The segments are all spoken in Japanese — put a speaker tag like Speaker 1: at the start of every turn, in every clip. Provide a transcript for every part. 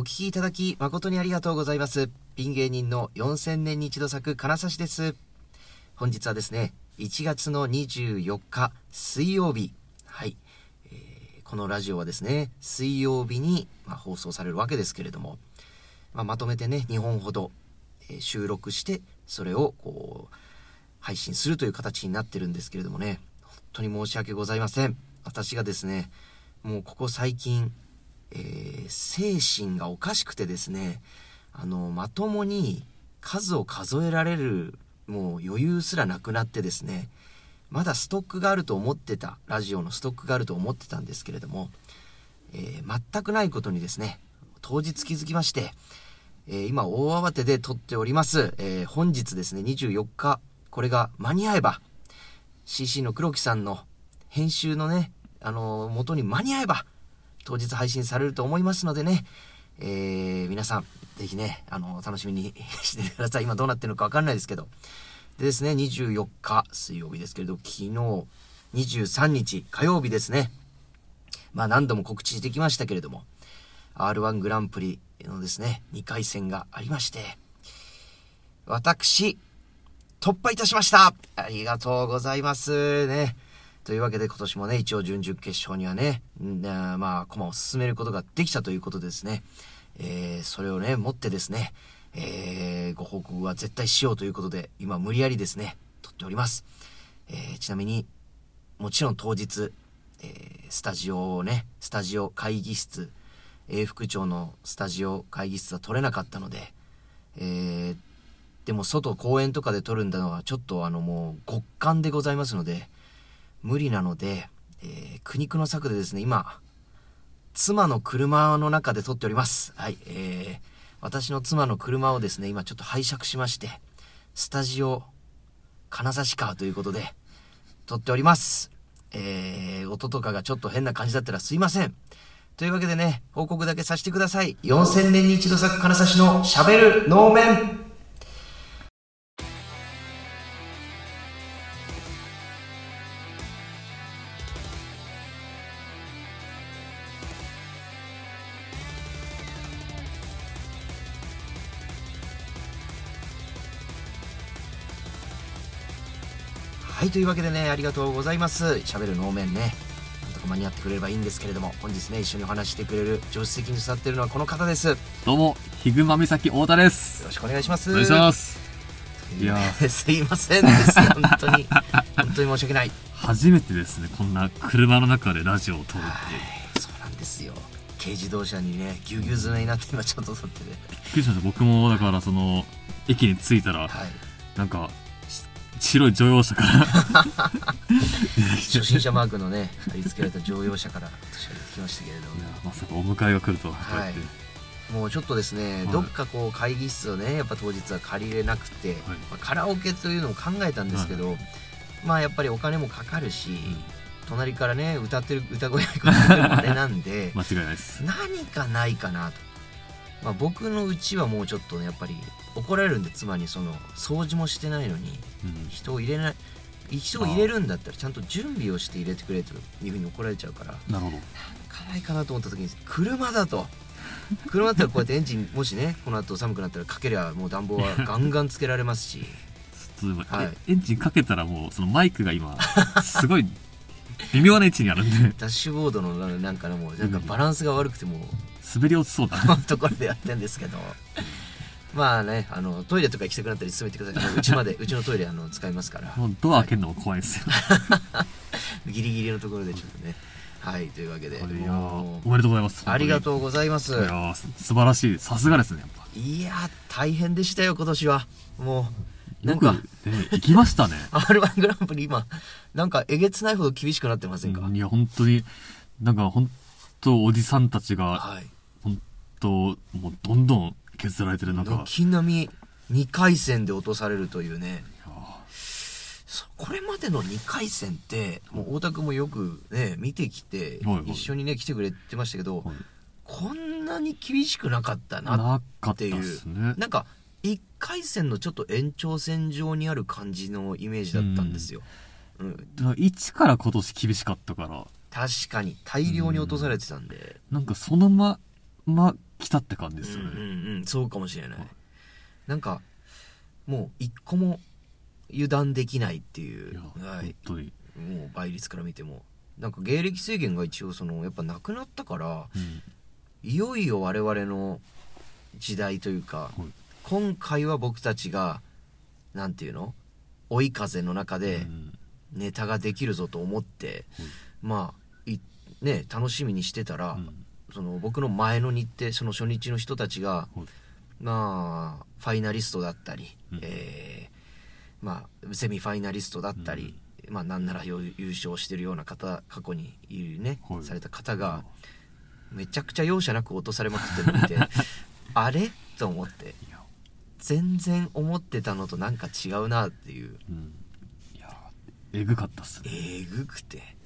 Speaker 1: お聞きいただき誠にありがとうございます。ピン芸人の4000年に一度咲く金指です。本日はですね、1月の24日水曜日。はい。えーこのラジオはですね、水曜日に、まあ、放送されるわけですけれども、まあ、まとめてね、2本ほど、えー収録して、それをこう、配信するという形になってるんですけれどもね、本当に申し訳ございません。私がですね、もうここ最近、えー精神がおかしくてですね、あの、まともに数を数えられる、もう余裕すらなくなってですね、まだストックがあると思ってた、ラジオのストックがあると思ってたんですけれども、えー全くないことにですね、当日気づきまして、えー今大慌てで撮っております、えー本日ですね、24日、これが間に合えば、CC の黒木さんの編集のね、あの元に間に合えば、当日配信されると思いますのでね、えー皆さん、ぜひね、あの楽しみに してください。今どうなってるのかわかんないですけど。でですね、24日水曜日ですけれど、昨日、23日火曜日ですね。まあ何度も告知してきましたけれども、R1 グランプリのですね、2回戦がありまして、私、突破いたしましたありがとうございますね。というわけで今年もね、一応準々決勝にはね、んまあ、駒を進めることができたということですね、えーそれをね、持ってですね、えーご報告は絶対しようということで、今無理やりですね、撮っております。えーちなみに、もちろん当日、えースタジオをね、スタジオ会議室、永福町のスタジオ会議室は取れなかったので、えーでも外公園とかで撮るんだのはちょっとあのもう極寒でございますので、無理なので、えー苦肉の策でですね、今、妻の車の中で撮っております。はい、えー私の妻の車をですね、今ちょっと拝借しまして、スタジオ、金指川ということで、撮っております。えー、音とかがちょっと変な感じだったらすいません。というわけでね、報告だけさせてください。4000年に一度咲く金指の喋る能面はい、というわけでね、ありがとうございます。喋る能面ね。なんとか間に合ってくれればいいんですけれども、本日ね、一緒にお話ししてくれる助手席に座っているのはこの方です。よ
Speaker 2: どうも、ヒグマ岬太田です。
Speaker 1: ろしくお願いします。
Speaker 2: お願いします。いや
Speaker 1: すいませんです。本当に。本当に申し訳ない。
Speaker 2: 初めてですね、こんな車の中でラジオを撮るって。
Speaker 1: はい、そうなんですよ。軽自動車にね、ぎゅうぎゅう詰めになって今ちょっと撮ってて。
Speaker 2: びっくりしました。僕も、だからその、駅に着いたら、
Speaker 1: はい。
Speaker 2: なんか、し白い乗用車から。
Speaker 1: 初心者マークのね、貼り付けられた乗用車から私は出てきましたけれども。
Speaker 2: まさかお迎えが来るとは、こうやって。
Speaker 1: もうちょっとですね、
Speaker 2: はい。
Speaker 1: どっかこう会議室をねやっぱ当日は借りれなくて、まあカラオケというのを考えたんですけど、まあやっぱりお金もかかるし、隣からね歌ってる歌声があれなんで
Speaker 2: 間違いないです。
Speaker 1: 何かないかなと、まあ、僕のうちはもうちょっとねやっぱり怒られるんで妻にその掃除もしてないのに
Speaker 2: うん。
Speaker 1: 人を入れない人を入れるんだったらちゃんと準備をして入れてくれというふうに怒られちゃうから
Speaker 2: なるほど。
Speaker 1: かないかなと思った時に車だと。車だったらこうやってエンジン もしねこの後寒くなったらかけりゃもう暖房はガンガンつけられますし。
Speaker 2: は
Speaker 1: はい。
Speaker 2: えエンジンかけたらもう、そのマイクが今、すごい、微妙な位置にあるんで、
Speaker 1: ダッシュボードのなんかねもうなんかバランスが悪くてもう
Speaker 2: 滑り落ちそうだ
Speaker 1: ところでやってんですけどまあねあのトイレとか行きたくなったり進めてください うちまでうちのトイレあの使いますから
Speaker 2: もうドア開けるのも怖いですよ。
Speaker 1: ギリギリのところでちょっとねはいというわけで
Speaker 2: おめでとうございます。
Speaker 1: ありがと
Speaker 2: う
Speaker 1: うございます
Speaker 2: いや素晴らしい。さすがですね、やっぱ。
Speaker 1: いや大変でしたよ今年はもうなんか
Speaker 2: ね、行きましたね。
Speaker 1: R1 グランプリ今なんかえげつないほど厳しくなってませんか、
Speaker 2: いや、本当に、なんか本当おじさんたちが、
Speaker 1: はい
Speaker 2: 本当もうどんどん削られてる中、
Speaker 1: 軒並み2回戦で落とされるというね。これまでの2回戦ってもう太田君もよくね見てきて、
Speaker 2: はいはい。
Speaker 1: 一緒にね来てくれてましたけど、
Speaker 2: はい。
Speaker 1: こんなに厳しくなかったな
Speaker 2: っ
Speaker 1: ていう。
Speaker 2: ね。
Speaker 1: なんか1回戦のちょっと延長線上にある感じのイメージだったんですよ、うん。
Speaker 2: だから一から今年厳しかったから、
Speaker 1: 確かに。大量に落とされてたんで、
Speaker 2: なんかそのまま来たって感じですよね、
Speaker 1: うんうんうんそうかもしれない。なんかもう一個も油断できないってい
Speaker 2: いうや、
Speaker 1: はい。
Speaker 2: 本、当に、
Speaker 1: もう倍率から見ても。なんか芸歴制限が一応そのやっぱなくなったから
Speaker 2: うん。
Speaker 1: いよいよ我々の時代というか
Speaker 2: はい。
Speaker 1: 今回は僕たちがなんていうの？追い風の中で
Speaker 2: うん。
Speaker 1: ネタができるぞと思って、まあいね楽しみにしてたら、
Speaker 2: うん
Speaker 1: その僕の前の日程その初日の人たちが、
Speaker 2: はい。
Speaker 1: まあファイナリストだったり、
Speaker 2: うん。
Speaker 1: えーまあセミファイナリストだったり、まあなんなら優優勝してるような方過去にいるね、
Speaker 2: はい。
Speaker 1: された方がめちゃくちゃ容赦なく落とされまくってるのを見てあれ？と思って。全然思ってたのとなんか違うなっていう。
Speaker 2: うん。いやえぐかったっすね。
Speaker 1: えぐくて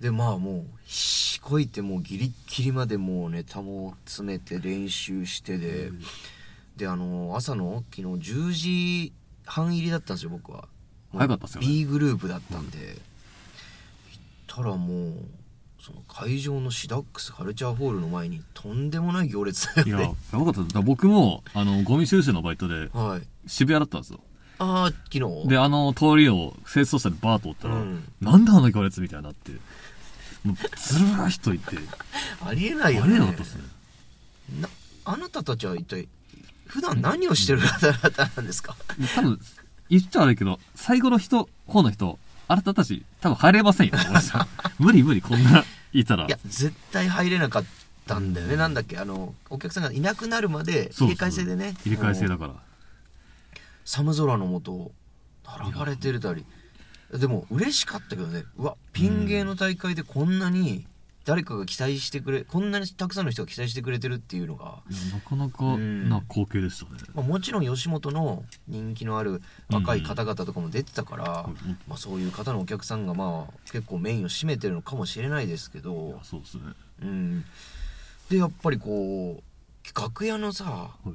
Speaker 1: でまあもうしこいてもうギリッギリまでもうネタも詰めて練習してで、であの朝の昨日10時半入りだったんですよ僕は。
Speaker 2: 早かったっすよね。
Speaker 1: B グループだったんで、行ったらもうその会場のシダックスカルチャーホールの前にとんでもない行列だ
Speaker 2: いや
Speaker 1: よね。
Speaker 2: やばかった僕もあのゴミ収集のバイトで
Speaker 1: はい。
Speaker 2: 渋谷だったんですよ。
Speaker 1: ああ昨日？
Speaker 2: であの通りを清掃車でバーッと追ったら、
Speaker 1: うん。
Speaker 2: なんだあの行列みたいになってもうずらー人いて。
Speaker 1: ありえない
Speaker 2: あ
Speaker 1: よね。
Speaker 2: れなかったっすね。
Speaker 1: なあなたたちは一体普段何をしてる方々なんですか？
Speaker 2: 多分言っちゃ悪いけど最後の人方の人あなたたち多分入れませんよ。無理無理こんないたら。
Speaker 1: いや絶対入れなかったんだよね、なんだっけ？あのお客さんがいなくなるまで入れ替え制でね。
Speaker 2: 入れ替え制だから。
Speaker 1: 寒空の下並ばれてるたりでも嬉しかったけどね。うわピン芸の大会でこんなに誰かが期待してくれこんなにたくさんの人が期待してくれてるっていうのが、
Speaker 2: なかなか
Speaker 1: うん。
Speaker 2: な光景でしたね、
Speaker 1: まあ、もちろん吉本の人気のある若い方々とかも出てたから、
Speaker 2: うん。
Speaker 1: まあ、そういう方のお客さんがまあ結構メインを占めてるのかもしれないですけ
Speaker 2: い
Speaker 1: ど
Speaker 2: や、そうですね。
Speaker 1: うん、でやっぱりこう楽屋のさ、
Speaker 2: はい。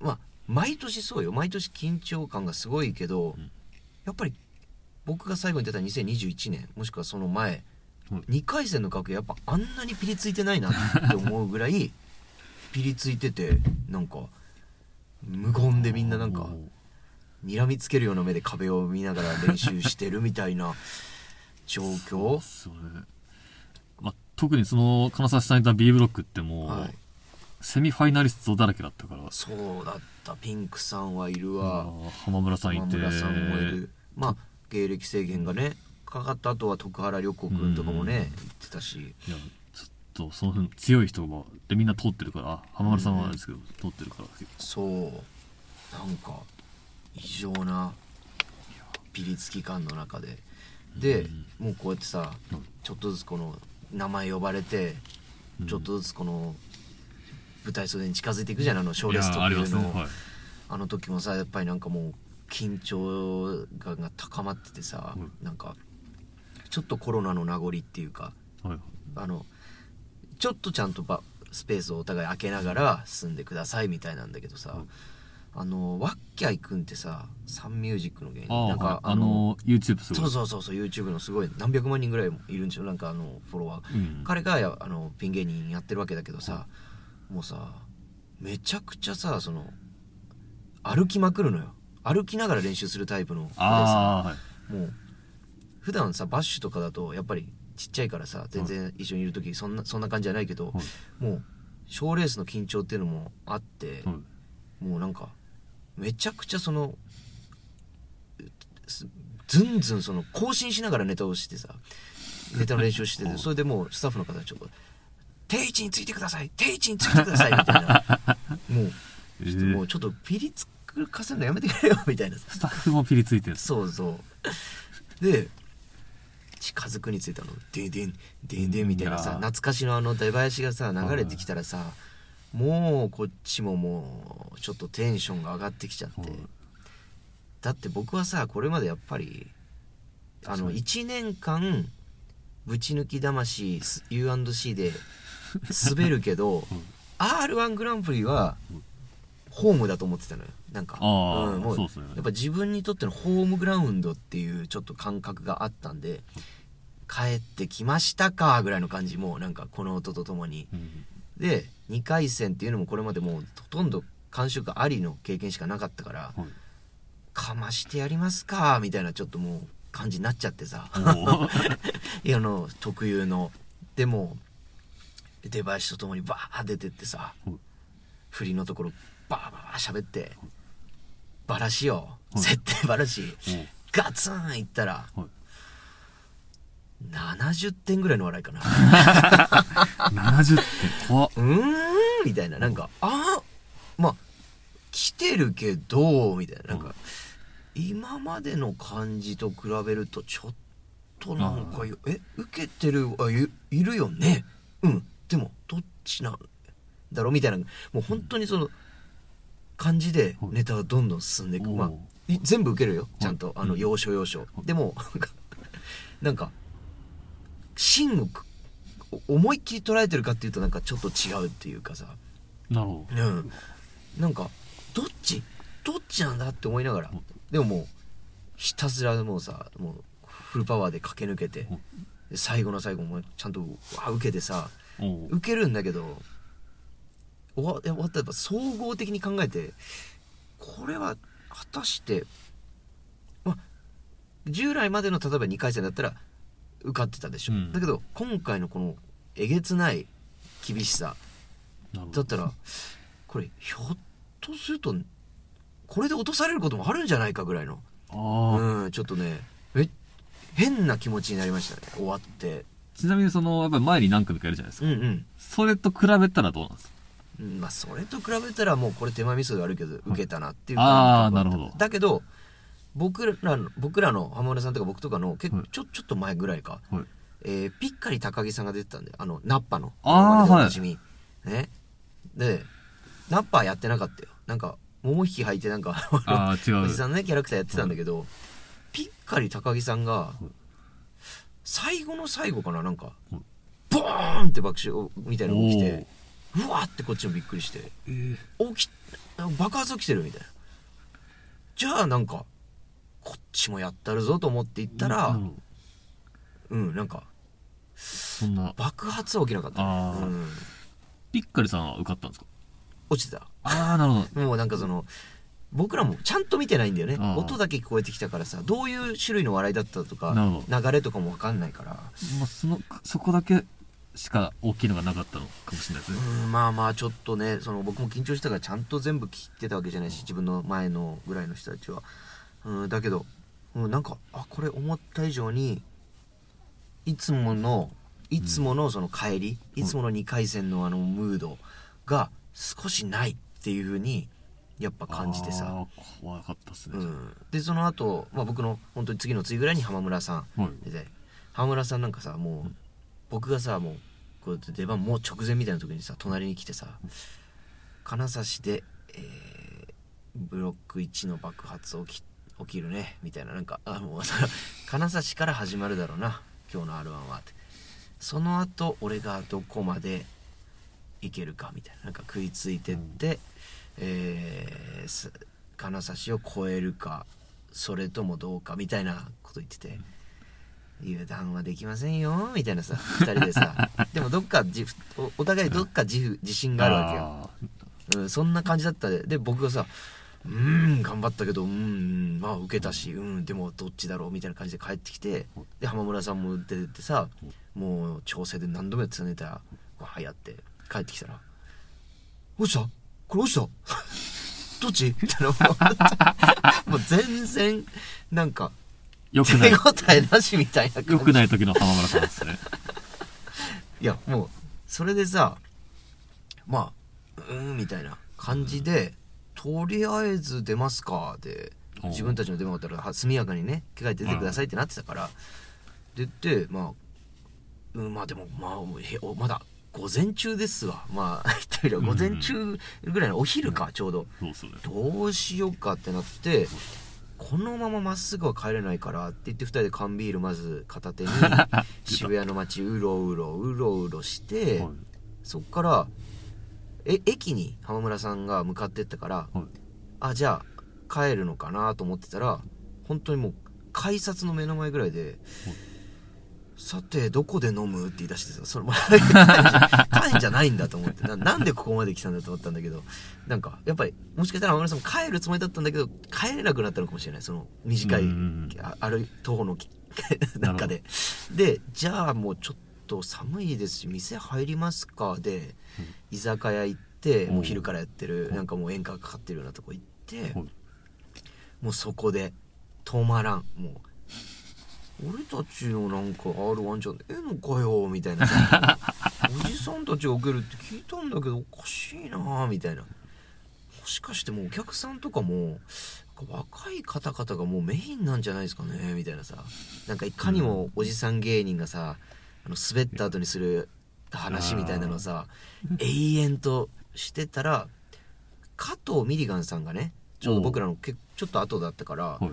Speaker 1: まあ毎年そうよ。毎年緊張感がすごいけど、
Speaker 2: うん。
Speaker 1: やっぱり僕が最後に出た2021年もしくはその前、
Speaker 2: はい
Speaker 1: 2回戦の楽屋やっぱあんなにピリついてないなって思うぐらい ピリついててなんか無言でみんななんか睨みつけるような目で壁を見ながら練習してるみたいな 状況？
Speaker 2: まあ、特にその金指さんいた B ブロックってもう、
Speaker 1: はい。
Speaker 2: セミファイナリストだらけだったから。
Speaker 1: そうだった。ピンクさんはいる
Speaker 2: あ
Speaker 1: わ
Speaker 2: ー浜村さんいて。
Speaker 1: 浜村さんもいる。まあ芸歴制限がねかかった後は徳原旅子くんとかもね
Speaker 2: うん。
Speaker 1: 言ってたし。
Speaker 2: いやちょっとその辺強い人がでみんな通ってるからあ浜村さんはあれですけど、通ってるから
Speaker 1: そう。なんか異常なピリつき感の中で。でもうこうやってさ
Speaker 2: うん
Speaker 1: ちょっとずつこの名前呼ばれて
Speaker 2: うん。
Speaker 1: ちょっとずつこの舞台袖に近づいていくじゃんあの賞レース
Speaker 2: いやあり
Speaker 1: 特有のあの時もさやっぱりなんかもう緊張感が高まっててさ、
Speaker 2: うん。
Speaker 1: なんかちょっとコロナの名残っていうか
Speaker 2: はい。
Speaker 1: あのちょっとちゃんとばスペースをお互い開けながら進んでくださいみたいなんだけどさ、
Speaker 2: うん。
Speaker 1: あのワッキャイ君ってさサンミュージックの芸人。なんか、
Speaker 2: あの YouTube すごい。
Speaker 1: そうそうそう YouTube のすごい何百万人ぐらいいるんですよなんかあのフォロワー、
Speaker 2: うん。
Speaker 1: 彼がやあのピン芸人やってるわけだけどさ、もうさめちゃくちゃさその歩きまくるのよ歩きながら練習するタイプの子でさもう普段さバッシュとかだとやっぱりちっちゃいからさ全然一緒にいる時そんなそんな感じじゃないけど、
Speaker 2: はい。
Speaker 1: もう賞レースの緊張っていうのもあって、
Speaker 2: はい。
Speaker 1: もうなんかめちゃくちゃそのすずんずんその更新しながらネタをしてさネタの練習しててそれでもうスタッフの方がちょっと「定位置についてください定位置についてください」みたいな。もう
Speaker 2: え
Speaker 1: ちょっともう
Speaker 2: ー、
Speaker 1: ちょっとピリつかせるのやめてくれよみたいな。
Speaker 2: スタッフもピリついてる。
Speaker 1: そうそう。で近づくについたのでんでんでんでんみたいなさ懐かしのあの出囃子がさ流れてきたらさもうこっちももうちょっとテンションが上がってきちゃって。
Speaker 2: はい
Speaker 1: だって僕はさこれまでやっぱりあの
Speaker 2: そう
Speaker 1: 1年間ぶち抜き魂 U&C で滑るけど r 1グランプリは
Speaker 2: うん
Speaker 1: ホームだと思ってたのよ。なんか。
Speaker 2: ああ、
Speaker 1: うんもう
Speaker 2: ね。
Speaker 1: やっぱ自分にとってのホームグラウンドっていうちょっと感覚があったんで帰ってきましたかぐらいの感じもうなんかこの音とともに。
Speaker 2: うん。
Speaker 1: で2回戦っていうのもこれまでもうほとんど感触ありの経験しかなかったから
Speaker 2: はい。
Speaker 1: かましてやりますかみたいなちょっともう感じになっちゃってさ。いやあの特有の。でも出囃子とともにバー出てってさ
Speaker 2: うん
Speaker 1: 振りのところバーバー喋ってバラしよ
Speaker 2: う。ん
Speaker 1: 設定バラしガツンいったら
Speaker 2: はい。
Speaker 1: 70点ぐらいの笑いかな。
Speaker 2: 70点。怖っ。
Speaker 1: うーんみたいな。なんかあまあ来てるけどみたいな。なんか、今までの感じと比べるとちょっとなんかよえ受けてるあいいるよね。うん。でもどっちなんだろ？うみたいな。もう本当にその感じで
Speaker 2: はい。
Speaker 1: ネタがどんどん進んでいく、まあ全部受けるよ。ちゃんと、
Speaker 2: はい
Speaker 1: あの
Speaker 2: うん。
Speaker 1: 要所要所、でもなんか 芯をく思いっきり捉えてるかっていうとなんかちょっと違うっていうかさ。
Speaker 2: なるほど。
Speaker 1: うん。なんかどっちどっちなんだって思いながら。
Speaker 2: うん。
Speaker 1: でももうひたすらもうさもうフルパワーで駆け抜けて最後の最後もちゃんとわ受けてさ受けるんだけど終わった。らやっぱ総合的に考えてこれは果たしてまあ従来までの例えば2回戦だったら受かってたでしょ、
Speaker 2: うん。
Speaker 1: だけど今回のこのえげつない厳しさだったらこれひょっとするとこれで落とされることもあるんじゃないかぐらいの。うんちょっとねえ変な気持ちになりましたね。終わって。
Speaker 2: ちなみにそのやっぱり前に何組かいるじゃないですか、
Speaker 1: うんうん。
Speaker 2: それと比べたらどうなんですか？
Speaker 1: うんまあそれと比べたらもうこれ手前味噌があるけど受けたなっていう
Speaker 2: あー
Speaker 1: 感覚はった。
Speaker 2: なるほど。
Speaker 1: だけど僕らの僕らの浜村さんとか僕とかの結構
Speaker 2: はい。
Speaker 1: ちょちょっと前ぐらいか、
Speaker 2: はい。
Speaker 1: えーピッカリ高木さんが出てたんであのナッパの
Speaker 2: あー
Speaker 1: 今までおなじみ。ね。でナッパはやってなかったよ。なんか桃引き履いてなんか
Speaker 2: ああ違う。
Speaker 1: おじさんのねキャラクターやってたんだけど、ピッカリ高木さんが
Speaker 2: い。
Speaker 1: 最後の最後かななんか
Speaker 2: はい。
Speaker 1: ボーンって爆笑みたいなのが起きてうわーってこっちもびっくりして。
Speaker 2: えー。
Speaker 1: 起き爆発起きてるみたいな。じゃあなんかこっちもやったるぞと思って行ったらうん。なんか
Speaker 2: そんな。
Speaker 1: 爆発は起きなかった、ね。うん、
Speaker 2: ピッカリさんは受かったんですか？
Speaker 1: 落ちてた。
Speaker 2: ああなるほど。
Speaker 1: もうなんかその僕らもちゃんと見てないんだよね。音だけ聞こえてきたからさどういう種類の笑いだったとか流れとかも分かんないから。
Speaker 2: まあ、そのそこだけしか大きいのがなかったのかもしれないですね、
Speaker 1: うんまあまあちょっとねその僕も緊張したからちゃんと全部聞いてたわけじゃないし自分の前のぐらいの人たちは、うん、だけど、うん、なんかあこれ思った以上にいつものいつものその帰り、いつもの2回戦のあのムードが少しないっていう風にやっぱ感じてさ、
Speaker 2: 怖かったですね、
Speaker 1: うん、でその後、まあ僕の本当に次の次ぐらいに浜村さん。
Speaker 2: はい。
Speaker 1: 浜村さんなんかさもう僕がさもうこう出番もう直前みたいな時にさ隣に来てさ金指で、えーブロック1の爆発起き起きるねみたいな。なんかあもう 金指から始まるだろうな今日の r 1はって。その後俺がどこまでいけるかみたいな。なんか食いついてって、えー金指を超えるかそれともどうかみたいなこと言ってて。油断はできませんよみたいなさ2人でさ。でもどっか自おお互いどっか自負自信があるわけよ、
Speaker 2: あ
Speaker 1: うん、そんな感じだった。でで僕がさ「うーん頑張ったけどうーんまあ受けたしうんでもどっちだろう」みたいな感じで帰ってきてで浜村さんも出てってさもう調整で何度もやってたネタ。わーやって帰ってきたら「落ちた？これ落ちた？どっち?」みたいなもう全然なんか
Speaker 2: よくない。
Speaker 1: 手応えなしみたいな
Speaker 2: よくない時の浜村さんですね。
Speaker 1: いやもうそれでさまあうーんみたいな感じで、とりあえず出ますかで自分たちの出番だったらは速やかにね着替えて出てくださいってなってたからでってまあ、うん、まあでもまあまだ午前中ですわ。まあ言ってみれば午前中ぐらいのお昼かちょうど。どうしようかってなってこのまままっすぐは帰れないからって言って2人で缶ビールまず片手に 渋谷の街うろうろうろうろして、
Speaker 2: はい。
Speaker 1: そっからえ駅に浜村さんが向かってったから
Speaker 2: はい。
Speaker 1: あじゃあ帰るのかなと思ってたら本当にもう改札の目の前ぐらいでさてどこで飲むって言い出してさそれも帰んじゃないんだと思って。ななんでここまで来たんだと思ったんだけどなんかやっぱりもしかしたら天村さんも帰るつもりだったんだけど帰れなくなったのかもしれない。その短いあある徒歩のき 中で。でじゃあもうちょっと寒いですし店入りますか。で、居酒屋行って
Speaker 2: うん
Speaker 1: もう。昼からやってる、
Speaker 2: う。ん
Speaker 1: なんかもう演歌かかってるようなとこ行って、
Speaker 2: はい
Speaker 1: もうそこで止まらん。もう俺たちのなんか R1 じゃねえのかよみたいな。おじさんたちが受けるって聞いたんだけどおかしいなみたいな。もしかしてもうお客さんとかも若い方々がもうメインなんじゃないですかねみたいなさ。なんかいかにもおじさん芸人がさあの滑った後にする話みたいなのさ永遠としてたら加藤ミリガンさんがねちょうど僕らのけちょっと後だったから
Speaker 2: はい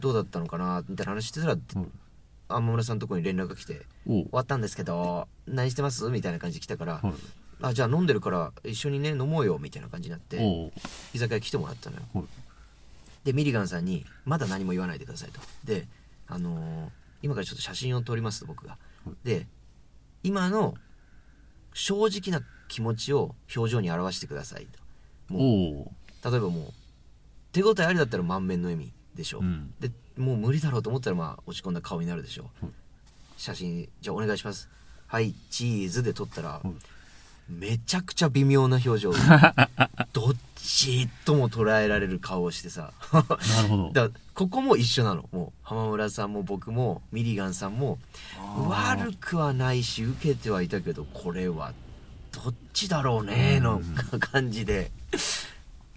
Speaker 1: どうだったのかなみたいな話してたら
Speaker 2: はい
Speaker 1: 天村さんのところに連絡が来て終わったんですけど何してます？みたいな感じで来たから、
Speaker 2: はい。
Speaker 1: あじゃあ飲んでるから一緒にね飲もうよみたいな感じになって居酒屋来てもらったのよ。
Speaker 2: はい。
Speaker 1: でミリガンさんに「まだ何も言わないでください」と。であのー今からちょっと写真を撮りますと僕が。
Speaker 2: はい。
Speaker 1: で今の正直な気持ちを表情に表してくださいと。もう。例えばもう手応えありだったら満面の笑みでしょ、
Speaker 2: うん。
Speaker 1: でもう無理だろうと思ったらまあ落ち込んだ顔になるでしょ、
Speaker 2: はい
Speaker 1: 写真じゃあお願いします。はいチーズで撮ったら、
Speaker 2: い
Speaker 1: めちゃくちゃ微妙な表情。どっちとも捉えられる顔をしてさ。
Speaker 2: なるほど。
Speaker 1: だここも一緒なの。もう浜村さんも僕もミリガンさんも。悪くはないし受けてはいたけどこれはどっちだろうねの
Speaker 2: う
Speaker 1: 感じで。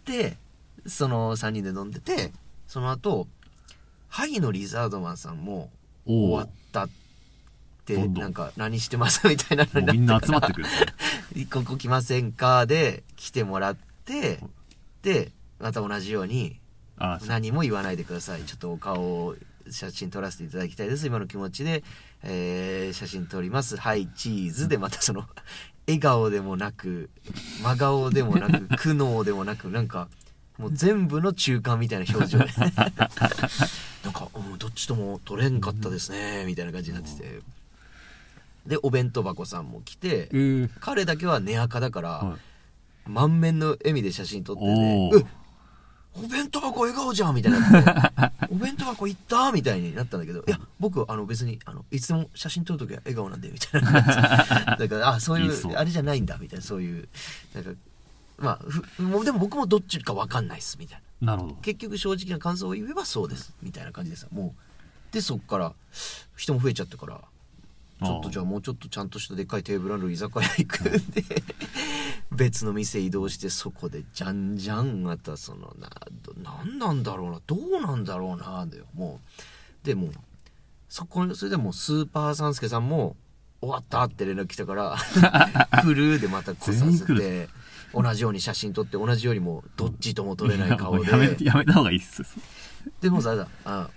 Speaker 1: でその3人で飲んでてその後萩野リザードマンさんも終わったって
Speaker 2: どんどん。
Speaker 1: なんか何してますみたいなの
Speaker 2: もうみん
Speaker 1: になってから
Speaker 2: な集まってくる。
Speaker 1: ここ来ませんか？で来てもらってでまた同じように
Speaker 2: あ
Speaker 1: 何も言わないでください。ちょっとお顔を写真撮らせていただきたいです。今の気持ちで、えー写真撮ります。はいチーズ。でまたその笑顔でもなく真顔でもなく苦悩でもなくなんかもう全部の中間みたいな表情。で なんか、うん、どっちとも撮れんかったですねみたいな感じになってて。でお弁当箱さんも来て
Speaker 2: えー
Speaker 1: 彼だけは寝垢だから、
Speaker 2: はい。
Speaker 1: 満面の笑みで写真撮ってて
Speaker 2: お
Speaker 1: 弁当箱笑顔じゃんみたいにな お弁当箱行った？みたいになったんだけどいや僕あの別にあのいつでも写真撮るときは笑顔なんでみたいな だからあそうい
Speaker 2: う
Speaker 1: あれじゃないんだみたいなそういうなんかまあふもうでも僕もどっちか分かんないっすみたいな。
Speaker 2: なるほど。
Speaker 1: 結局正直な感想を言えばそうですみたいな感じでさもうでそっから人も増えちゃったからちょっとじゃあもうちょっとちゃんとしたでっかいテーブルある居酒屋行く。ん。で別の店移動してそこでじゃんじゃんまたそのなどなんなんだろうなどうなんだろうなだよもう。でもうそこそれでもうスーパーサンスケさんも終わったって連絡来たから 来るでまた来させて同じように写真撮って同じようにもうどっちとも撮れない顔で。
Speaker 2: やめて やめた方がいいっす。
Speaker 1: でもさあ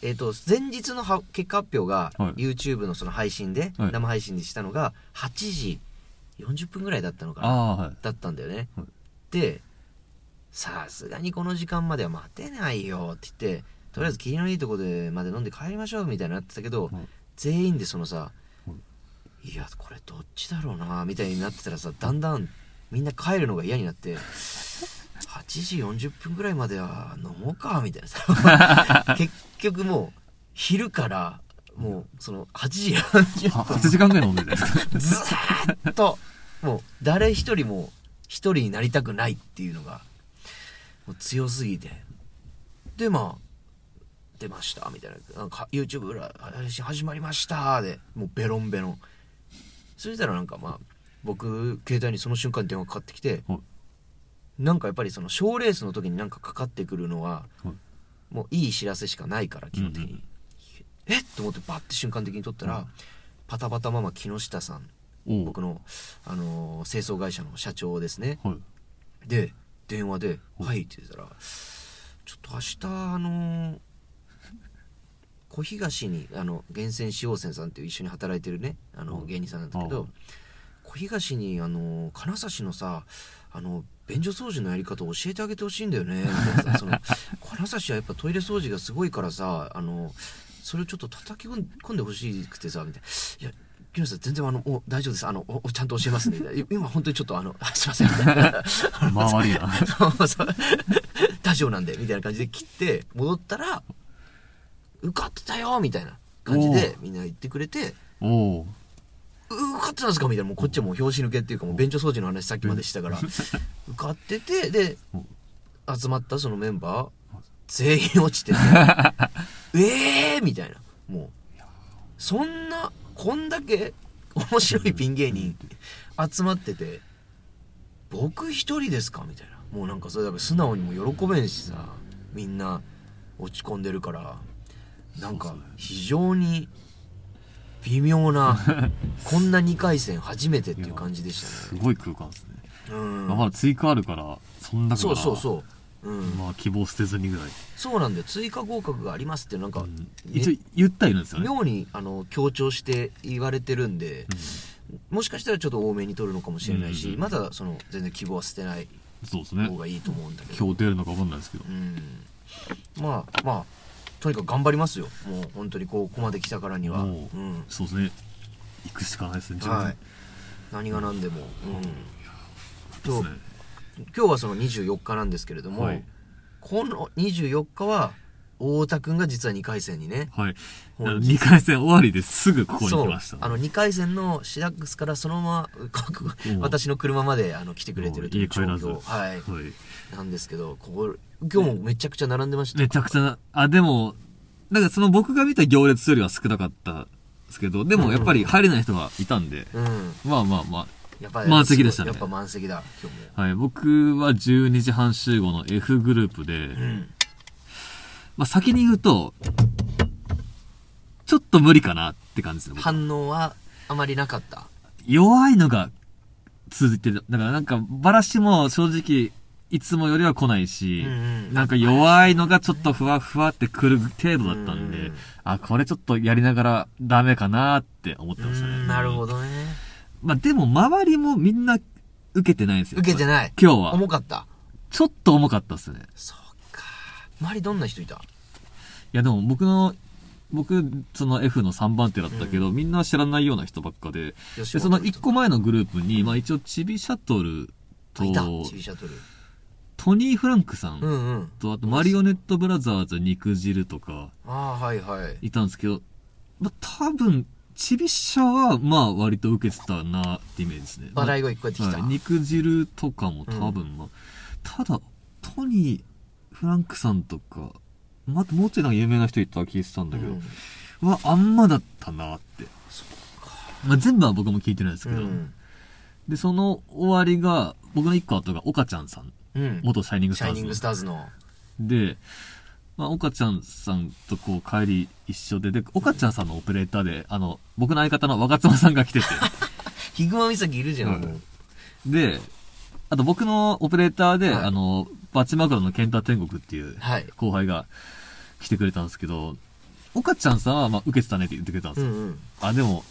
Speaker 1: えっ、と前日のは結果発表が
Speaker 2: はい。
Speaker 1: YouTube のその配信で、
Speaker 2: はい。
Speaker 1: 生配信でしたのが8時40分ぐらいだったのかな
Speaker 2: はい。
Speaker 1: だったんだよね、
Speaker 2: はい。
Speaker 1: でさすがにこの時間までは待てないよって言ってとりあえず霧のいいとこでまで飲んで帰りましょうみたいになってたけど、
Speaker 2: はい。
Speaker 1: 全員でそのさ、いやこれどっちだろうなみたいになってたらさだんだんみんな帰るのが嫌になって8時40分ぐらいまでは飲もうかみたいなさ。結局もう昼からもうその8時40
Speaker 2: は8時間ぐらい飲んでるじゃないですか？
Speaker 1: ずーっともう誰一人も一人になりたくないっていうのがもう強すぎて。でまあ出ましたみたいな。なんか YouTube 裏始まりましたでもうベロンベロン。そしたらなんかまあ僕携帯にその瞬間に電話かかってきて、
Speaker 2: はい。
Speaker 1: なんかやっぱりその賞レースの時になんかかかってくるのは、
Speaker 2: はい。
Speaker 1: もういい知らせしかないから基本的に、
Speaker 2: うん。うん
Speaker 1: えっ？と思ってバッて瞬間的に撮ったら、
Speaker 2: うん
Speaker 1: パタパタママ木下さん。僕の、あのー清掃会社の社長ですね。
Speaker 2: はい。
Speaker 1: で電話で「
Speaker 2: うん
Speaker 1: はい」って言ってたら「ちょっと明日あのー小東にあの源泉使用泉さんっていう一緒に働いてるねあの
Speaker 2: うん
Speaker 1: 芸人さんなんだけど
Speaker 2: うん
Speaker 1: 小東にあの金指のさあの便所掃除のやり方を教えてあげてほしいんだよね。その金指はやっぱトイレ掃除がすごいからさあのそれをちょっと叩き込んでほしくてさみたいな。いや木下さん全然あのお大丈夫です。あのおおちゃんと教えますね。今本当にちょっとあのあすいません。みたいな
Speaker 2: まあ悪いな。
Speaker 1: んでみたいな感じで切って戻ったら受かってたよみたいな感じでみんな言ってくれて。
Speaker 2: おお
Speaker 1: う受かってたんですか？みたいな。もうこっちはもう拍子抜けっていうかもう便所掃除の話さっきまでしたから。受かっててで集まったそのメンバー全員落ちててえ えーみたいな。もうそんなこんだけ面白いピン芸人集まってて僕一人ですか？みたいな。もうなんかそれだから素直にも喜べんしさみんな落ち込んでるからなんか非常に微妙な こんな2回戦初めてっていう感じでしたね
Speaker 2: すごい空間ですね。
Speaker 1: うん
Speaker 2: まあ追加あるから、そんな
Speaker 1: そうそうそううん
Speaker 2: まあ希望捨てずにぐらい。
Speaker 1: そうなんだよ追加合格がありますってなんか、
Speaker 2: うん一応言ったいるんですよね。
Speaker 1: 妙にあの強調して言われてるんで、もしかしたらちょっと多めに取るのかもしれないし、
Speaker 2: うん
Speaker 1: まだその全然希望は捨てない
Speaker 2: そうですね
Speaker 1: 方。がいいと思うんだけど、
Speaker 2: 今日出るのか分かんないですけど
Speaker 1: う。んまあまあとにかく頑張りますよ。もう本当にここまで来たからには、う
Speaker 2: ん。そうですね。行くしかないですね、自分
Speaker 1: はい何が何でも、うん。と
Speaker 2: ですね。
Speaker 1: 今日はその24日なんですけれども、
Speaker 2: はい。
Speaker 1: この24日は太田君が実は2回戦にね。
Speaker 2: はい。
Speaker 1: 本日。
Speaker 2: 2回戦終わりです。ぐここに来ました。
Speaker 1: あの2回戦のシダックスからそのまま私の車まであの来てくれてるという状況。はい、
Speaker 2: はい。
Speaker 1: なんですけどここ今日もめちゃくちゃ並んでました、
Speaker 2: めちゃくちゃな、あ、でも、なんかその僕が見た行列よりは少なかったですけど、でもやっぱり入れない人がいたんで、
Speaker 1: うん。
Speaker 2: まあまあま
Speaker 1: やっぱり
Speaker 2: 満席でしたね。
Speaker 1: やっぱ満席だ今日も。
Speaker 2: あ。はい。僕は12時半集合の F グループで、
Speaker 1: うん
Speaker 2: まあ先に言うと、ちょっと無理かなって感じですね。僕
Speaker 1: 反応はあまりなかった？
Speaker 2: 弱いのが続いてる。だからなんか、バラシも正直、いつもよりは来ないし、
Speaker 1: うんうん
Speaker 2: なんか弱いのがちょっとふわふわってくる程度だったんで、
Speaker 1: うん
Speaker 2: あ、これちょっとやりながらダメかなって思ってましたね。
Speaker 1: うんなるほ
Speaker 2: ど。
Speaker 1: どね
Speaker 2: まあでも周りもみんな受けてないんですよ。い。
Speaker 1: 受けてない
Speaker 2: 今日は。
Speaker 1: 重かった？
Speaker 2: ちょっと重かったっすね。
Speaker 1: そうか周りどんな人いた？
Speaker 2: いやでも僕の、僕、その F の3番手だったけど、みんな知らないような人ばっかで、でその1個前のグループに、まあ一応チビシャトルと、
Speaker 1: いた？チビシャトル。
Speaker 2: トニー・フランクさん
Speaker 1: うんうん。
Speaker 2: と、あとマリオネットブラザーズ肉汁とか
Speaker 1: ああはいはい。
Speaker 2: いたんですけど、まあ多分、チビシャはまあ割と受けてたなってイメージですね。
Speaker 1: 笑い声聞こえてきた、
Speaker 2: はい肉汁とかも多分まあ、ただ、トニー・フランクさんとか、まあ、もうちょいなんか有名な人いた気がしたんだけど、
Speaker 1: うん。
Speaker 2: はあんまだったなって。まあ、全部は僕も聞いてないですけど、
Speaker 1: うん。
Speaker 2: で、その終わりが、僕の一個後が岡ちゃんさん、
Speaker 1: うん。
Speaker 2: 元シャイニングスターズの。
Speaker 1: シャイニングスターズの。
Speaker 2: で、まあ、岡ちゃんさんとこう帰り一緒で、で、岡ちゃんさんのオペレーターで、あの、僕の相方の若妻さんが来てて、
Speaker 1: ヒグマ岬いるじゃん、
Speaker 2: うん。で、あと僕のオペレーターで、
Speaker 1: はい。
Speaker 2: あの、バチマグロのケンタ天国っていう
Speaker 1: はい
Speaker 2: 後輩が来てくれたんですけど、岡ちゃんさんは、まあ、受けてたねって言ってくれたんですよ。
Speaker 1: うんうん
Speaker 2: あ、でも、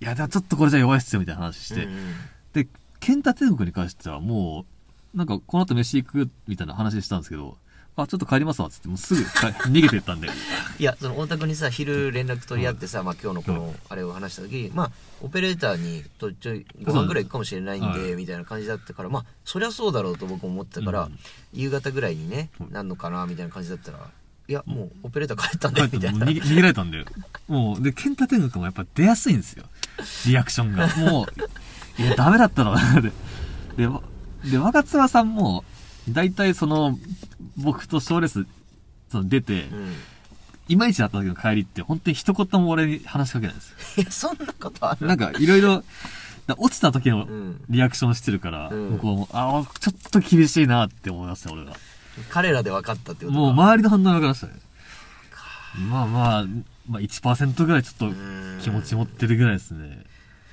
Speaker 2: いや、ちょっとこれじゃ弱いっすよ、みたいな話して。
Speaker 1: うんうん
Speaker 2: で、ケンタ天国に関してはもう、なんか、この後飯行く、みたいな話したんですけど、あ、ちょっと帰りますわ、つって、もうすぐ帰逃げてったんで。
Speaker 1: いやその大田君にさ昼連絡取り合ってさ、まあ、今日のこのあれを話した時、まあオペレーターにとちょいご飯ぐらい行くかもしれないんで、
Speaker 2: はい
Speaker 1: みたいな感じだったからまあそりゃそうだろうと僕も思ってたから、
Speaker 2: うん
Speaker 1: 夕方ぐらいにね、
Speaker 2: うん
Speaker 1: なんのかなみたいな感じだったらいやもうオペレーター帰ったんだよみたいな
Speaker 2: 逃げ逃げられたんで。もう、で、ケンタ天国もやっぱ出やすいんですよ。リアクションが。もう、いや、ダメだったろうな、で。で、若妻さんも、大体その、僕と賞レース、その出て、
Speaker 1: うん。
Speaker 2: いまいちだった時の帰りって、本当に一言も俺に話しかけないんです。よ。
Speaker 1: いやそんなことある。
Speaker 2: なんか、いろいろ、だ落ちた時の
Speaker 1: うん。
Speaker 2: リアクションしてるから、
Speaker 1: うん。
Speaker 2: 向こうも、ああ、ちょっと厳しいなって思いました、俺が。
Speaker 1: 彼らで分かったってことか。
Speaker 2: もう周りの反応が分かりましたね。まあまあ、まあ1%ぐらいちょっと
Speaker 1: うん。
Speaker 2: 気持ち持ってるぐらいですね。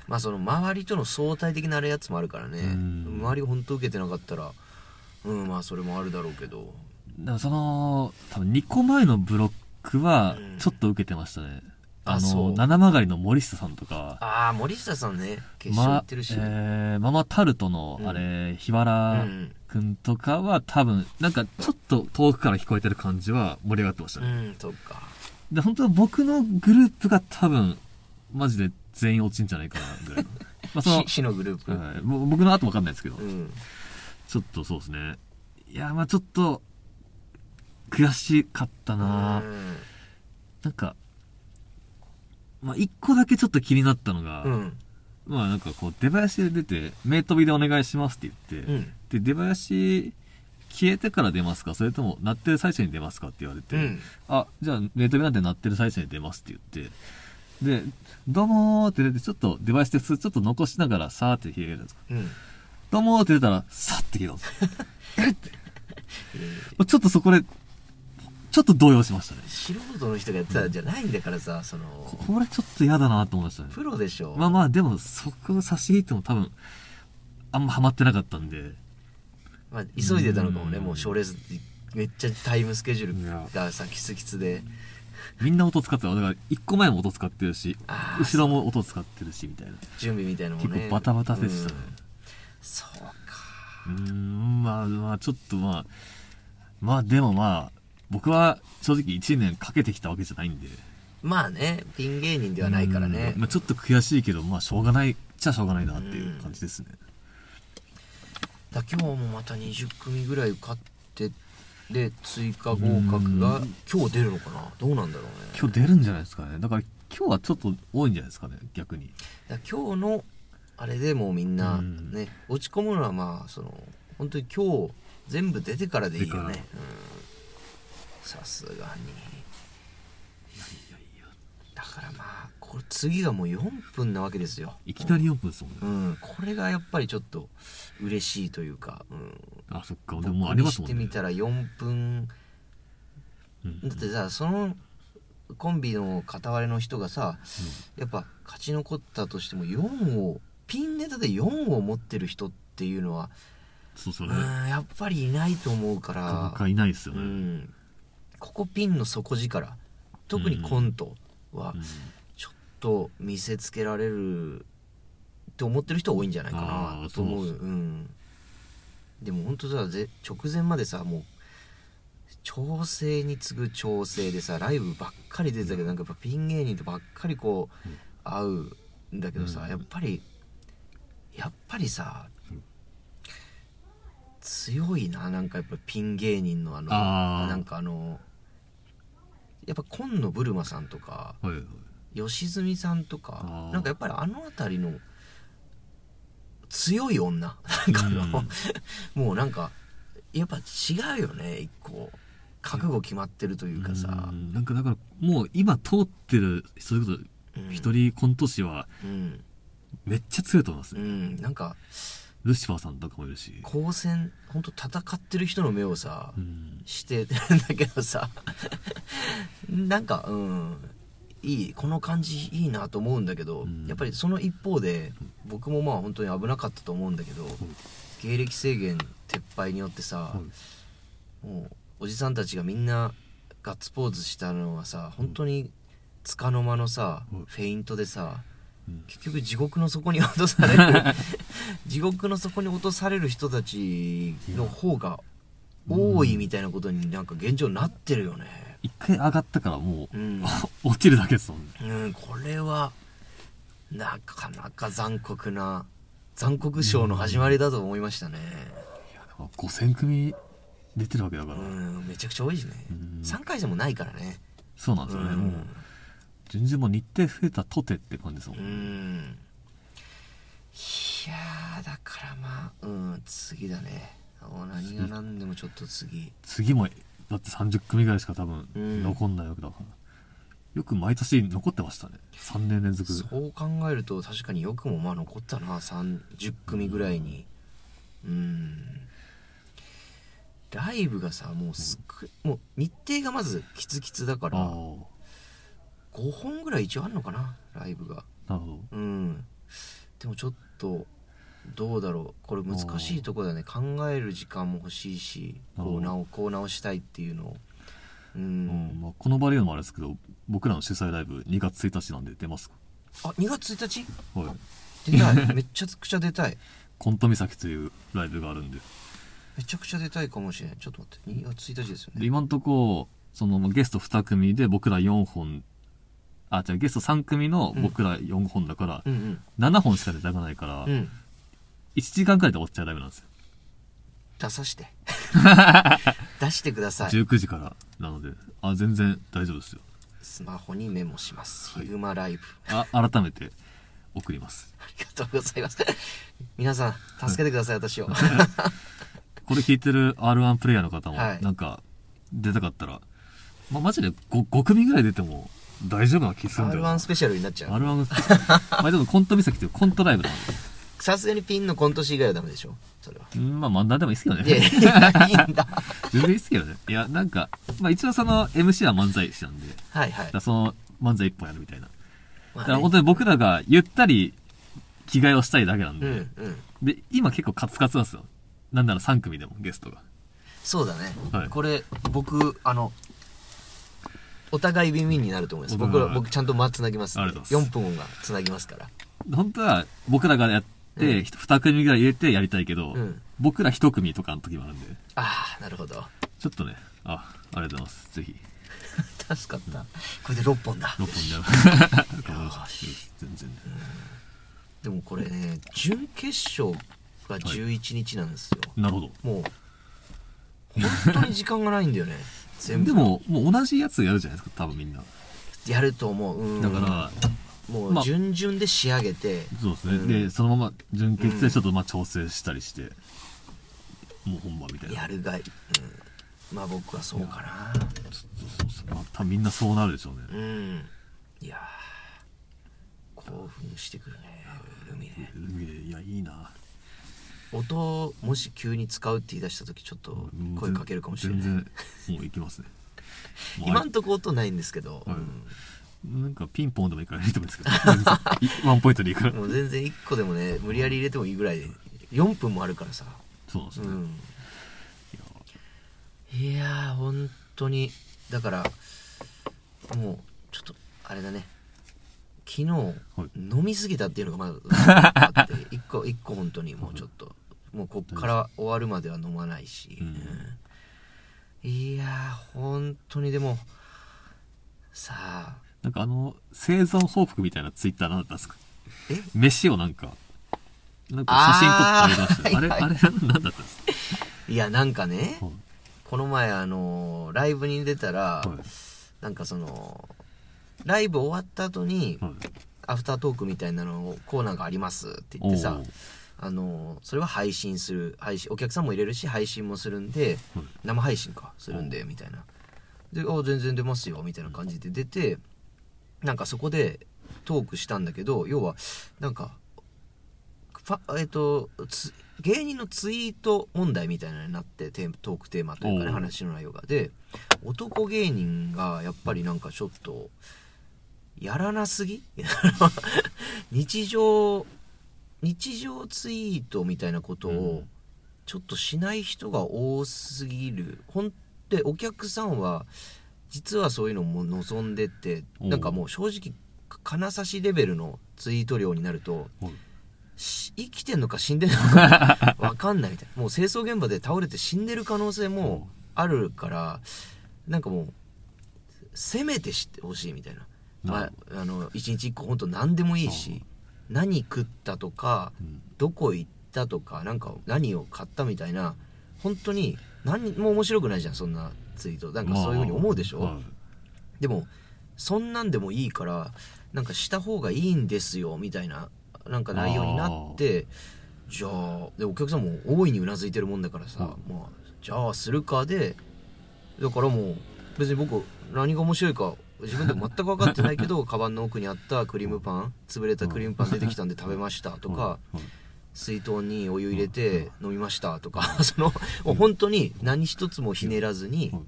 Speaker 1: まあその周りとの相対的なあれやつもあるからね。
Speaker 2: うん。
Speaker 1: 周りが本当受けてなかったらうんまあそれもあるだろうけど。
Speaker 2: でもその、多分2個前のブロックは
Speaker 1: うん、
Speaker 2: ちょっと受けてましたね。あの、七曲りの森下さんとか、
Speaker 1: ああ森下さんね決勝行
Speaker 2: ま
Speaker 1: ってるし、
Speaker 2: えーママタルトの
Speaker 1: う、ん。
Speaker 2: あれ、日
Speaker 1: う
Speaker 2: 原
Speaker 1: ん
Speaker 2: くん。とかは多分、なんかちょっと遠くから聞こえてる感じは盛り上がってました
Speaker 1: う
Speaker 2: ね。
Speaker 1: んそっか。
Speaker 2: で、本当は僕のグループが多分、マジで全員落ちんじゃないかな、ぐらいの。まあその
Speaker 1: し、死のグループ、
Speaker 2: はい、僕の後わかんないですけど、
Speaker 1: うん
Speaker 2: ちょっとそうですね。いや、まあちょっと、悔しかったな、なんか、まあ一個だけちょっと気になったのが、
Speaker 1: うん。
Speaker 2: まあなんかこう、出囃子で出て、名飛びでお願いしますって言って、
Speaker 1: うん。
Speaker 2: で、出囃子消えてから出ますか？それとも鳴ってる最初に出ますか？って言われて、
Speaker 1: うん
Speaker 2: あ、じゃあ、名飛びなんて鳴ってる最初に出ますって言って、で、どうもーって出て、ちょっと出囃子で普通ちょっと残しながらさーって消えるんですか。
Speaker 1: うん
Speaker 2: どうもーって出たら、さーって消えたんですよ。ちょっとそこで、ちょっと動揺しましたね。
Speaker 1: 素人の人がやってたんじゃないんだからさその
Speaker 2: これちょっと嫌だなと思いましたね。
Speaker 1: プロでしょ
Speaker 2: まあまあ、でも、そこを差し引いても多分、あんまハマってなかったんで、
Speaker 1: まあ、急いでたのかもね
Speaker 2: うん
Speaker 1: もう賞レースめっちゃタイムスケジュールがさキツキツで
Speaker 2: みんな音使ってる。だから、一個前も音使ってるし、後ろも音使ってるし、みたいな。
Speaker 1: 準備みたいなのもね
Speaker 2: 結構バタバタでしたね
Speaker 1: うんそうか
Speaker 2: うーん、まあまあ、ちょっとまあ、まあでもまあ、僕は正直1年かけてきたわけじゃないんで。
Speaker 1: まあねピン芸人ではないからね
Speaker 2: うんまあちょっと悔しいけど、まあしょうがないっちゃしょうがないなっていう感じですね。
Speaker 1: だ今日もまた20組ぐらい受かってで追加合格が
Speaker 2: うん
Speaker 1: 今日出るのかな？どうなんだろうね
Speaker 2: 今日出るんじゃないですかね。だから今日はちょっと多いんじゃないですかね、逆に。
Speaker 1: だ今日のあれでもうみんな
Speaker 2: うん。
Speaker 1: ね、落ち込むのはまあその本当に今日全部出てからでいいよ
Speaker 2: 出てから。
Speaker 1: ねうん。さすがに。だからまあこれ次がもう4分なわけですよ。
Speaker 2: いきなり4分ですもんね。
Speaker 1: うん。これがやっぱりちょっと嬉しいというか、うん、
Speaker 2: あ、そっか。でもありますもんね。
Speaker 1: 僕にしてみ。たら4分。
Speaker 2: うん。
Speaker 1: だってさそのコンビの片割れの人がさやっぱ勝ち残ったとしても4をピンネタで4を持ってる人っていうのは
Speaker 2: そうそう
Speaker 1: やっぱりいないと思うから。
Speaker 2: 僕はいないですよ
Speaker 1: う
Speaker 2: ね。
Speaker 1: ん。ここピンの底力。特にコントは
Speaker 2: うん。
Speaker 1: ちょっと見せつけられるって思ってる人多いんじゃないかなと思う。
Speaker 2: そうそう
Speaker 1: うん。でも本当さぜ直前までさもう調整に次ぐ調整でさライブばっかり出てたけどなんかやっぱピン芸人とばっかりこう
Speaker 2: うん。
Speaker 1: 会うんだけどさ、
Speaker 2: うん。
Speaker 1: やっぱりぱりさ、
Speaker 2: うん
Speaker 1: 強いななんかやっぱピン芸人のあの
Speaker 2: あー。
Speaker 1: なんかあのやっぱ紺野ブルマさんとか
Speaker 2: はいはい。
Speaker 1: 吉住さんとかなんかやっぱりあの辺りの強い女。なんかあの、もうなんかやっぱ違うよね一個。覚悟決まってるというかさ。
Speaker 2: うん。なんかだから、もう今通ってる、そういうこと、
Speaker 1: うん。
Speaker 2: 一人コント師は
Speaker 1: うん、
Speaker 2: めっちゃ強いと思いますね。
Speaker 1: うん、なんか
Speaker 2: ルシファーさんとかもいるし。
Speaker 1: 光線本当戦ってる人の目をさ、
Speaker 2: うん。
Speaker 1: してるんだけどさ。なんかうんいいこの感じいいなと思うんだけど、
Speaker 2: うん。
Speaker 1: やっぱりその一方で僕もまあ本当に危なかったと思うんだけど、芸歴制限撤廃によってさ、もうおじさんたちがみんなガッツポーズしたのはさ本当につかの間のさ、
Speaker 2: うん
Speaker 1: フェイントでさ
Speaker 2: うん
Speaker 1: 結局地獄の底に落とされる。地獄の底に落とされる人たちの方が多いみたいなことになんか現状なってるよね。
Speaker 2: 一回上がったからもう、
Speaker 1: うん、
Speaker 2: 落ちるだけですもんね。
Speaker 1: うん、これはなかなか残酷な残酷賞の始まりだと思いましたね。
Speaker 2: 5000組出てるわけだか
Speaker 1: う
Speaker 2: ら。
Speaker 1: んめちゃくちゃ多いしね。
Speaker 2: うん。
Speaker 1: 3回戦もないからね。
Speaker 2: そうなんですよね。もう、順々も日程増えたとてって感じですもん
Speaker 1: う
Speaker 2: ね。
Speaker 1: んいやーだからまあうん次だねもう何が何でもちょっと次
Speaker 2: 次も、だって30組ぐらいしか多分
Speaker 1: うん
Speaker 2: 残んないわけだから。よく毎年残ってましたね。3年連続。
Speaker 1: そう考えると確かによくもまあ残ったな30組ぐらいにうんライブがさもうすっごいもう日程がまずキツキツだから
Speaker 2: ああ、
Speaker 1: 5本ぐらい一応あんのかなライブが。
Speaker 2: なるほど。
Speaker 1: うん。でもちょっとどうだろう。これ難しいとこだね。考える時間も欲しいしこう直こう直したいっていうのを。う
Speaker 2: うんんまあ、この場で言うのもあれですけど、僕らの主催ライブ2月1日なんで出ますか？
Speaker 1: あ2月1日？
Speaker 2: はい。
Speaker 1: 出たい。めっちゃくちゃ出たい。
Speaker 2: コント岬というライブがあるんで。
Speaker 1: めちゃくちゃ出たいかもしれないちょっと待って。2月1日ですよ
Speaker 2: で、
Speaker 1: ね
Speaker 2: 今んとこ、そのゲスト2組で僕ら4本、あ、じゃあゲスト3組の僕ら4本だから、
Speaker 1: うんうん。
Speaker 2: 7本しかネタがないから、
Speaker 1: うん。
Speaker 2: 1時間くらいで終わっちゃダメなんですよ。
Speaker 1: 出さして。出してください。
Speaker 2: 19時からなので、あ、全然大丈夫ですよ。
Speaker 1: スマホにメモします。
Speaker 2: はい。
Speaker 1: ヒグマライブ。
Speaker 2: あ、改めて送ります。
Speaker 1: ありがとうございます。皆さん助けてください私を。
Speaker 2: これ聞いてる R1 プレイヤーの方も、
Speaker 1: はい。
Speaker 2: なんか、出たかったら、ま、マジで 5, 5組ぐらい出ても大丈夫な気するんだよな。
Speaker 1: R1 スペシャルになっちゃう
Speaker 2: R1 まあでもコント岬っていうコントライブなの
Speaker 1: さすがにピンのコント師以外はダメでしょ？それは
Speaker 2: で。うんまあまあ何でもいいですけどね。
Speaker 1: いやいやいいんだ
Speaker 2: 全然いいですけどね。いや、なんか、まあ一応その MC は漫才師なんで、
Speaker 1: はいはい
Speaker 2: らその漫才一本やるみたいな。
Speaker 1: ま
Speaker 2: だから本当に僕らがゆったり着替えをしたいだけなん
Speaker 1: う
Speaker 2: で、
Speaker 1: んうん
Speaker 2: で、今結構カツカツなんですよ。なんなら3組でもゲストが。
Speaker 1: そうだね、
Speaker 2: はい
Speaker 1: これ僕あのお互いビンビンになると思います。僕僕ちゃんと間つなぎます。んで
Speaker 2: ありがとうござい
Speaker 1: 4分がつなぎますから。
Speaker 2: 本当は僕らがやって、
Speaker 1: うん。
Speaker 2: 2組ぐらい入れてやりたいけど、
Speaker 1: うん。
Speaker 2: 僕ら1組とかの時もあるんで、
Speaker 1: ああなるほど。
Speaker 2: ちょっとね、あ、ありがとうございます。ぜひ、
Speaker 1: 助かった。これで6本だ。
Speaker 2: 6本でやる。頑張りましょう全然。ね。
Speaker 1: でもこれね準決勝が11日なんですよ、
Speaker 2: なるほど。
Speaker 1: もう本当に時間がないんだよね全部。
Speaker 2: でも、もう同じやつやるじゃないですか、多分みんな。
Speaker 1: やると思う、うん、
Speaker 2: だから、まあ
Speaker 1: もう順々で仕上げて、
Speaker 2: そうですね。
Speaker 1: うん。
Speaker 2: で、そのまま準決でちょっとまあ調整したりして、もう本番みたいな。
Speaker 1: やるがい、うん、まあ僕はそうかな。
Speaker 2: そうそうそう。まあ、多分みんなそうなるでしょうね。
Speaker 1: うん。いやー興奮してくるね。海で。
Speaker 2: 海で、いや、いいな。
Speaker 1: 音をもし急に使うって言い出した時ちょっと
Speaker 2: うん
Speaker 1: 声かけるかもしれない、
Speaker 2: 全然、もう行きますね。
Speaker 1: 今んとこ音ないんですけど、
Speaker 2: はい。
Speaker 1: うん。
Speaker 2: なんかピンポンでもいいから入れてもいいですけど、ワンポイントでいいから。
Speaker 1: もう全然1個でもね無理やり入れてもいいぐらいで4分もあるからさ。
Speaker 2: そうなんですね。
Speaker 1: うん。
Speaker 2: いや
Speaker 1: ー。本当に。だからもうちょっとあれだね。昨日、飲みすぎたっていうのがまずあって 一個一個本当にもうちょっともうこっから終わるまでは飲まないし、
Speaker 2: うん。
Speaker 1: うんいやー本当にでもさあ。
Speaker 2: なんかあの、生存報告みたいなツイッター何だったんですか？
Speaker 1: え？
Speaker 2: 飯をなんか、なんか写真撮ってあげましたよ。あれ、
Speaker 1: あ
Speaker 2: れ、何だったんですか？
Speaker 1: いやなんかね
Speaker 2: はい。
Speaker 1: この前あのーライブに出たら、
Speaker 2: はい。
Speaker 1: なんかそのライブ終わった後に、
Speaker 2: はい。
Speaker 1: アフタートークみたいなのコーナーがありますって言ってさあのそれは配信する配信お客さんも入れるし配信もするんで
Speaker 2: はい
Speaker 1: 生配信かするんでみたいな。で「あ全然出ますよ」みたいな感じで出てなんかそこでトークしたんだけど要はなんかファえっ、とつ芸人のツイート問題みたいなのになってテートークテーマというかね話の内容が。で男芸人がやっぱりなんかちょっとやらなすぎ？日常日常ツイートみたいなこと
Speaker 2: う
Speaker 1: を
Speaker 2: ん
Speaker 1: ちょっとしない人が多すぎる。ほんでお客さんは実はそういうのも望んでてなんかもう正直金差しレベルのツイート量になると生きてんのか死んでんのか 分かんないみたいな。もう清掃現場で倒れて死んでる可能性もあるからなんかもうせめて知ってほしいみたいな、ま
Speaker 2: なる
Speaker 1: あ、あの一日一個本当何でもいいし何食ったとか
Speaker 2: うん。
Speaker 1: どこ行ったとかなんか何を買ったみたいな本当に何も面白くないじゃんそんなツイート。なんかそういうふうに思うでしょ、
Speaker 2: はい。
Speaker 1: でもそんなんでもいいからなんかした方がいいんですよみたいななんか内容になってじゃあでお客さんも大いにうなずいてるもんだからさ、
Speaker 2: うん
Speaker 1: まあじゃあするかでだからもう別に僕何が面白いか自分でも全く分かってないけど カバンの奥にあったクリームパン潰れたクリームパン出てきたんで食べましたとか、水筒にお湯入れて飲みましたとか そのもう本当に何一つもひねらずに
Speaker 2: はい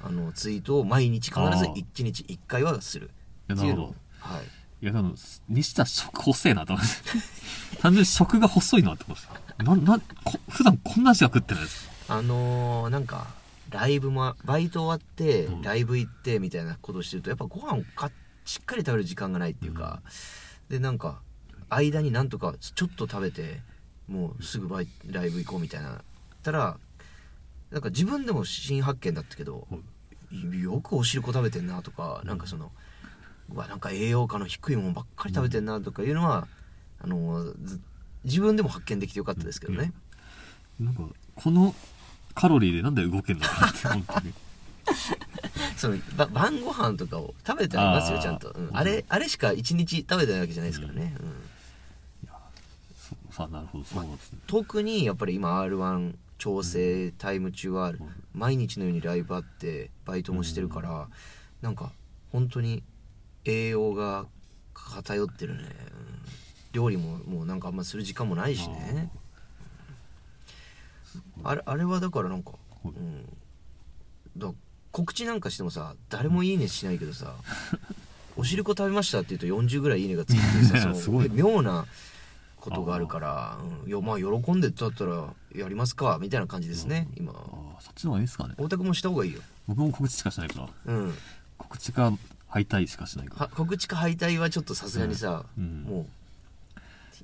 Speaker 1: あのツイートを毎日必ず
Speaker 2: あー。
Speaker 1: 1日1回はする。っていうの。を
Speaker 2: なるほど。
Speaker 1: はい。
Speaker 2: いや、でも、西田食細いなと思って。単純に食が細いなって思ってた。な、な、こ普段こんなしか食ってないです。
Speaker 1: あのーなんかライブもバイト終わって
Speaker 2: うん。
Speaker 1: ライブ行ってみたいなことしてるとやっぱご飯をかしっかり食べる時間がないっていうか、でなんか間になんとかちょっと食べてもうすぐバイライブ行こうみたいなたらなんか自分でも新発見だったけど
Speaker 2: はい
Speaker 1: よくお汁粉食べてんなとかなんかそのうわなんか栄養価の低いものばっかり食べてんなとかいうのは、あのず自分でも発見できてよかったですけどね、
Speaker 2: なんかこのカロリーでなんで動けんのかなって本当に。
Speaker 1: そのば晩ご飯とかを食べてありますよちゃんと、うん。あれあれしか一日食べてないわけじゃないですからね、うん。
Speaker 2: そうさあなるほどそうですね。
Speaker 1: 特にやっぱり今 r 1調整タイム中は毎日のようにライブあってバイトもしてるから、なんか本当に栄養が偏ってるね、うん。料理ももうなんかあんまする時間もないしねあれあれはだからなんか、
Speaker 2: はい。
Speaker 1: うん、だ告知なんかしてもさ誰もいいねしないけどさ「おしるこ食べました」って言うと40ぐらいいいねがついてさその
Speaker 2: すごい
Speaker 1: 妙なことがあるから、うん、いやまあ喜んでだったらやりますかみたいな感じですね今。
Speaker 2: ああそっちの方がいいですかね。
Speaker 1: 大田君もした方がいいよ。
Speaker 2: 僕も告知しかしないから。
Speaker 1: うん。
Speaker 2: 告知か敗退しかしないから。
Speaker 1: は告知か敗退はちょっとさすがにさ、
Speaker 2: うん。
Speaker 1: もう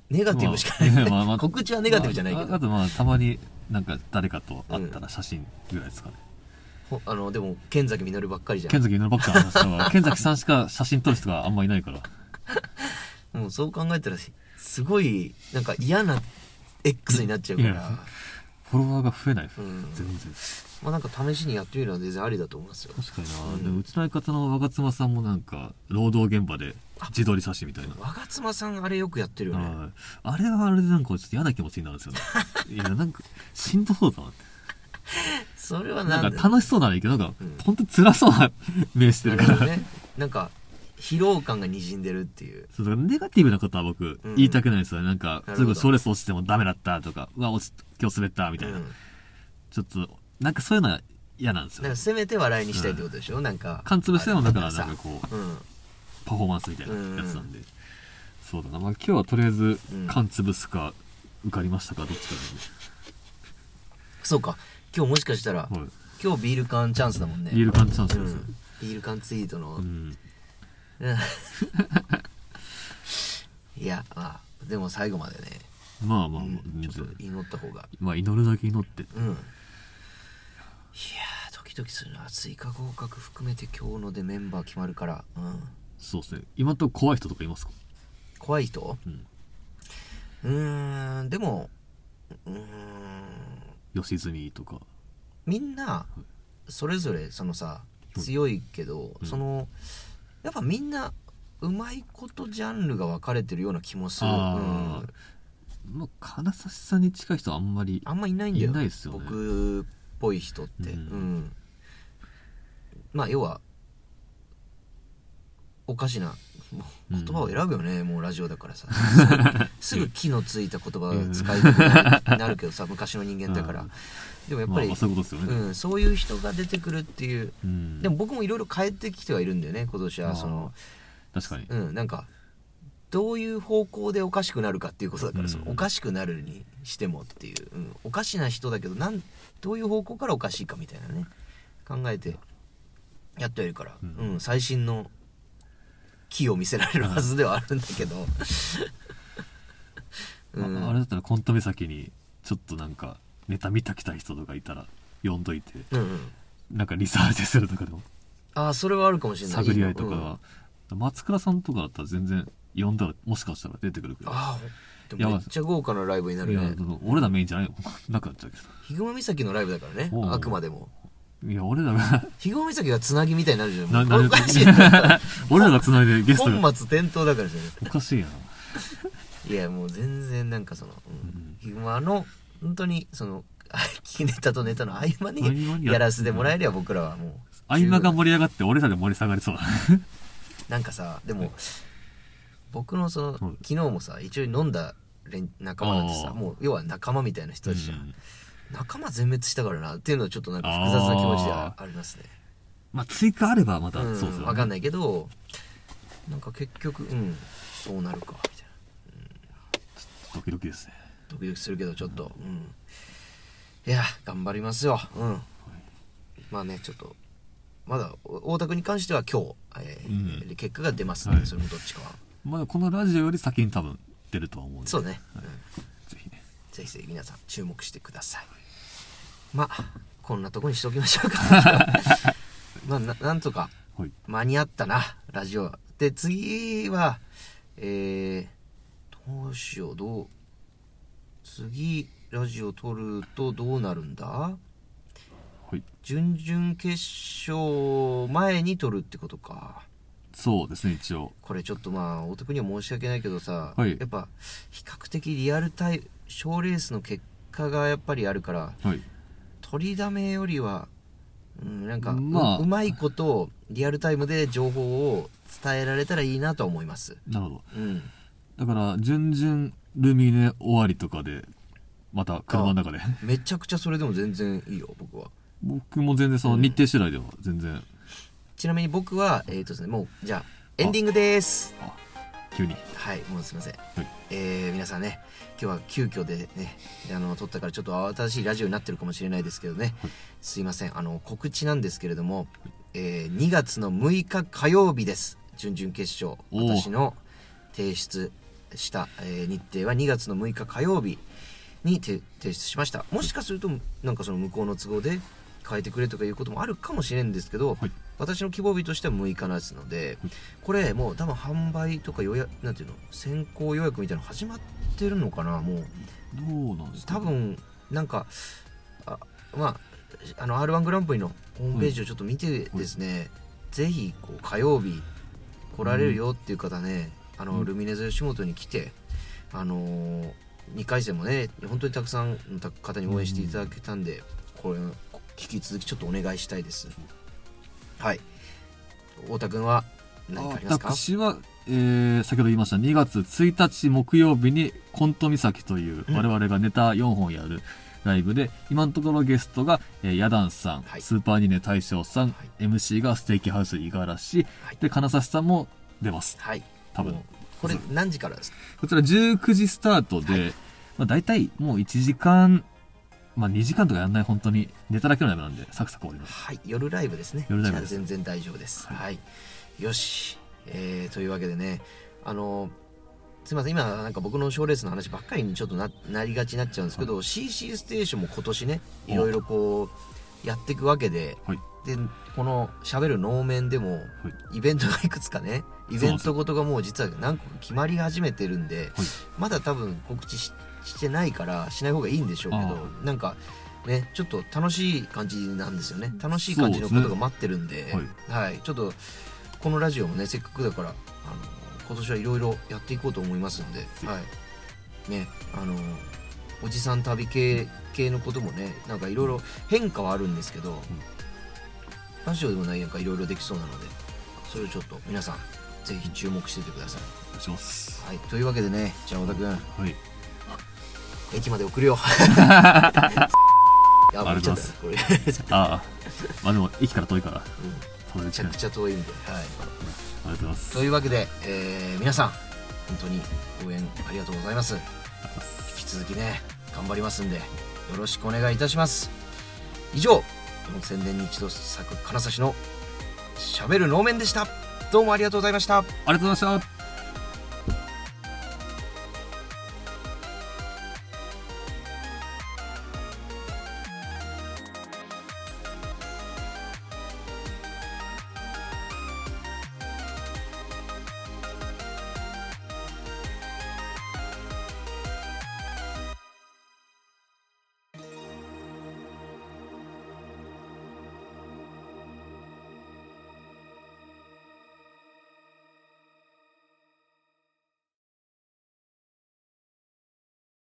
Speaker 1: ネガティブしかない、
Speaker 2: まあ
Speaker 1: 告知はネガティブじゃないけど、
Speaker 2: まああとまあたまになんか誰かと会ったら写真ぐらいですかね、
Speaker 1: ほあのでも剣崎実ばっかりじゃん。
Speaker 2: 剣崎実ばっかの話は剣崎さんしか写真撮る人があんまいないから。
Speaker 1: もうそう考えたらすごいなんか嫌な X になっちゃうから。
Speaker 2: フォロワーが増えない、
Speaker 1: うん。
Speaker 2: 全然。
Speaker 1: まあなんか試しにやってみるのは全然ありだと思いますよ。
Speaker 2: 確かにな、
Speaker 1: うん。
Speaker 2: でもうちの相方の若妻さんもなんか労働現場で自撮り写真みたいな。
Speaker 1: 我妻さんあれよくやってるよね。
Speaker 2: はい。あれはあれでなんかちょっと嫌な気持ちになるんですよね。いやなんかしんどそうだなって。
Speaker 1: それは
Speaker 2: な
Speaker 1: なん
Speaker 2: か楽しそうならいいけどなんか、
Speaker 1: うん。
Speaker 2: 本当に辛そうな目してるから、
Speaker 1: ね。なんか疲労感がにじんでるっていう。
Speaker 2: そうネガティブなことは僕
Speaker 1: うん。
Speaker 2: 言いたくないんですよね。なんか、
Speaker 1: なるほど。
Speaker 2: すぐそれス落ちてもダメだったとか、うわ、落ち、今日滑ったみたいな。
Speaker 1: うん。
Speaker 2: ちょっと、なんかそういうのは嫌なんですよ。
Speaker 1: だから。せめて笑いにしたいってことでしょ、なんか
Speaker 2: 缶潰してもだからなんかこう、
Speaker 1: うん
Speaker 2: パフォーマンスみたいなやつなんで。そうだな。まあ今日はとりあえず
Speaker 1: うん、
Speaker 2: 缶潰すか、受かりましたか、どっちか
Speaker 1: そうか。今日もしかしたら。
Speaker 2: はい。
Speaker 1: 今日ビール缶チャンスだもんね。
Speaker 2: ビール缶チャンスですよ。
Speaker 1: うん、ビール缶ツイートの、
Speaker 2: うん。
Speaker 1: うん。いやまあでも最後までね、
Speaker 2: まあまあ、
Speaker 1: うん。
Speaker 2: まあ
Speaker 1: ちょっと祈った方が。
Speaker 2: まあ祈るだけ祈って。
Speaker 1: うん。いやードキドキするな。追加合格含めて今日のでメンバー決まるから、うん、
Speaker 2: そうですね。今んとこ怖い人とかいますか？
Speaker 1: 怖い人？
Speaker 2: うん。
Speaker 1: んでもうーん。
Speaker 2: 吉住とか。
Speaker 1: みんなそれぞれそのさ強いけど、
Speaker 2: うん。
Speaker 1: そのやっぱみんなうまいことジャンルが分かれてるような気もする、うん、
Speaker 2: あまあ、金指さんに近い人はあんまり。
Speaker 1: あんまいないんだよ。
Speaker 2: いないっすよね。
Speaker 1: 僕っぽい人って、う
Speaker 2: うんん。
Speaker 1: まあ要はおかしな。もう言葉を選ぶよね、もうラジオだからさ。すぐすぐ木のついた言葉を使いたくなるけどさ昔の人間だから、
Speaker 2: うん。
Speaker 1: でもやっぱり、
Speaker 2: まあまあそういうね。
Speaker 1: うん、そういう人が出てくるっていう。
Speaker 2: うん。
Speaker 1: でも僕もいろいろ変えてきてはいるんだよね今年はその
Speaker 2: 確かに。
Speaker 1: うんなんかどういう方向でおかしくなるかっていうことだから、
Speaker 2: うん。
Speaker 1: そのおかしくなるにしてもっていう、うん、おかしな人だけどなんどういう方向からおかしいかみたいなね。考えてやってはいるから、
Speaker 2: う
Speaker 1: うんん最新の木を見せられるはずではあるんだけど、うん。
Speaker 2: ああれだったらコント目先にちょっとなんかネタ見たきたい人とかいたら呼んどいて
Speaker 1: うんうん、
Speaker 2: なんかリサーチするとかでも。
Speaker 1: ああそれはあるかもしれない。
Speaker 2: 探り合いとか
Speaker 1: うん
Speaker 2: は、松倉さんとかだったら全然呼んだらもしかしたら出てくるけど。
Speaker 1: ああめっちゃ豪華なライブにないる
Speaker 2: や
Speaker 1: ね
Speaker 2: 俺らメインじゃない。なくなっちゃうけ
Speaker 1: ひぐま岬のライブだからね。あくまでも。
Speaker 2: どいや俺らが
Speaker 1: ひぐま岬がつなぎみたいになるじゃん。
Speaker 2: なな
Speaker 1: おかしいな
Speaker 2: 俺らが繋いでゲストが。
Speaker 1: 本末転倒だからじゃ
Speaker 2: おかしいない
Speaker 1: やもう全然なんかその、ヒグマの本当にその聞きネタとネタの合間
Speaker 2: にや
Speaker 1: らせてもらえれば僕らはもう。
Speaker 2: 合間が盛り上がって俺らで盛り下がりそうだ。
Speaker 1: なんかさでも僕のその、
Speaker 2: はい。
Speaker 1: 昨日もさ一応飲んだ連仲間だってさもう要は仲間みたいな人たちじゃん仲間全滅したからなっていうのはちょっとなんか複雑な気持ちではありますね。
Speaker 2: まあ追加あればまた
Speaker 1: うん
Speaker 2: そうですよね。
Speaker 1: わかんないけどなんか結局うんそうなるかみたいな。
Speaker 2: ドキドキですね。
Speaker 1: ドキドキするけどちょっとうん。いや頑張りますよ。うん。まあねちょっとまだお大田君に関しては今日、えー
Speaker 2: うん。
Speaker 1: 結果が出ますので、
Speaker 2: はい。
Speaker 1: それもどっちかは。
Speaker 2: まだこのラジオより先に多分出るとは思うんで。
Speaker 1: そうね、うん。
Speaker 2: ぜひね。
Speaker 1: ぜひぜひ皆さん注目してくださいまあこんなとこにしておきましょうか まあななんとか
Speaker 2: はい。
Speaker 1: 間に合ったなラジオで次はえー、どうしようどう次ラジオ撮るとどうなるんだ？
Speaker 2: はい。
Speaker 1: 準々決勝前に撮るってことか
Speaker 2: そうですね、一応。
Speaker 1: これちょっとまあお得には申し訳ないけどさ、
Speaker 2: はい
Speaker 1: やっぱ比較的リアルタイム賞レースの結果がやっぱりあるから
Speaker 2: はい。
Speaker 1: 取りだめよりは、うん、なんかう,、
Speaker 2: まあ
Speaker 1: うまいことをリアルタイムで情報を伝えられたらいいなとは思います。
Speaker 2: なるほど。
Speaker 1: うん。
Speaker 2: だから、準々ルミネ終わりとかで、また車の中で。
Speaker 1: めちゃくちゃそれでも全然いいよ僕は。
Speaker 2: 僕も全然その日程次第では全然、
Speaker 1: ちなみに僕はえっ、とですねもうじゃあ。エンディングです。
Speaker 2: あ、急に。
Speaker 1: はいもうすいません、
Speaker 2: い。
Speaker 1: えー皆さんね今日は急遽でねあの撮ったからちょっと新しいラジオになってるかもしれないですけどね、
Speaker 2: はい。
Speaker 1: すいません。あの告知なんですけれども、えー2月の6日火曜日です。準々決勝。私の提出した、えー日程は2月の6日火曜日にて提出しました。もしかするとなんかその向こうの都合で変えてくれとかいうこともあるかもしれんですけど、
Speaker 2: はい
Speaker 1: 私の希望日としては6日ですので、
Speaker 2: はい
Speaker 1: これもう多分販売とか予約なんていうの先行予約みたいなの始まってるのかなもう。
Speaker 2: どうなんですか？
Speaker 1: 多分なんかあまああの r 1グランプリのホームページをちょっと見てですね、ぜひこう火曜日来られるよっていう方ね、あの
Speaker 2: うん。
Speaker 1: ルミネズ吉本に来てあのー、2回戦もね本当にたくさんの方に応援していただけたんで、これ引き続きちょっとお願いしたいですはい。太田君は何かありますか？
Speaker 2: 私は、えー先ほど言いました。2月1日木曜日にコント岬という
Speaker 1: うん。
Speaker 2: 我々がネタ4本やるライブで、今のところゲストが、えーヤダンさん、
Speaker 1: はい。
Speaker 2: スーパーニネ大将さん、
Speaker 1: はい。
Speaker 2: MC がステーキハウス五十嵐、
Speaker 1: はい。
Speaker 2: で金指さんも出ます。
Speaker 1: はい。
Speaker 2: 多分。
Speaker 1: これ何時からですか？
Speaker 2: こちら19時スタートで、
Speaker 1: はい。
Speaker 2: まあ、大体もう1時間、まあ、2時間とかやんない本当に。ネタだけのライブなんでサクサク終わります。
Speaker 1: はい、夜ライブですね。
Speaker 2: 夜ライブ
Speaker 1: 全然大丈夫です。はい。よし。えー、というわけでね、あの、すみません、今なんか僕の賞レースの話ばっかりにちょっとななりがちになっちゃうんですけど、CC ステーションも今年ね、
Speaker 2: お。
Speaker 1: いろいろこう、やっていくわけで、
Speaker 2: はい。
Speaker 1: で、この喋る能面でも、イベントがいくつかね、イベントごとがもう実は何個か決まり始めてるんで、まだ多分告知ししてないからしない方がいいんでしょうけど
Speaker 2: あ
Speaker 1: なんかねちょっと楽しい感じなんですよね。楽しい感じのことが待ってるんで
Speaker 2: そうです
Speaker 1: はい、ちょっとこのラジオもねせっかくだからあの今年はいろいろやっていこうと思いますんで、はい。ねあのおじさん旅系系のこともねなんかいろいろ変化はあるんですけど、ラジオでもないなんかいろいろできそうなのでそれをちょっと皆さんぜひ注目しててください。
Speaker 2: お願いします。
Speaker 1: はい、というわけでねじゃあ小田君。
Speaker 2: はい
Speaker 1: 駅まで送るよ。や
Speaker 2: ありがとうござい
Speaker 1: ちゃ
Speaker 2: ます
Speaker 1: ったこれ、
Speaker 2: ああ。まあでも駅から遠いから。
Speaker 1: うん。めちゃくちゃ遠いんで、はい、
Speaker 2: ありがとうございます。
Speaker 1: というわけで、えー皆さん本当に応援
Speaker 2: ありがとうございます。
Speaker 1: 引き続きね頑張りますんでよろしくお願いいたします。以上4000年に一度咲く金指のしゃべる能面でした。どうもありがとうございました。
Speaker 2: ありがとうございました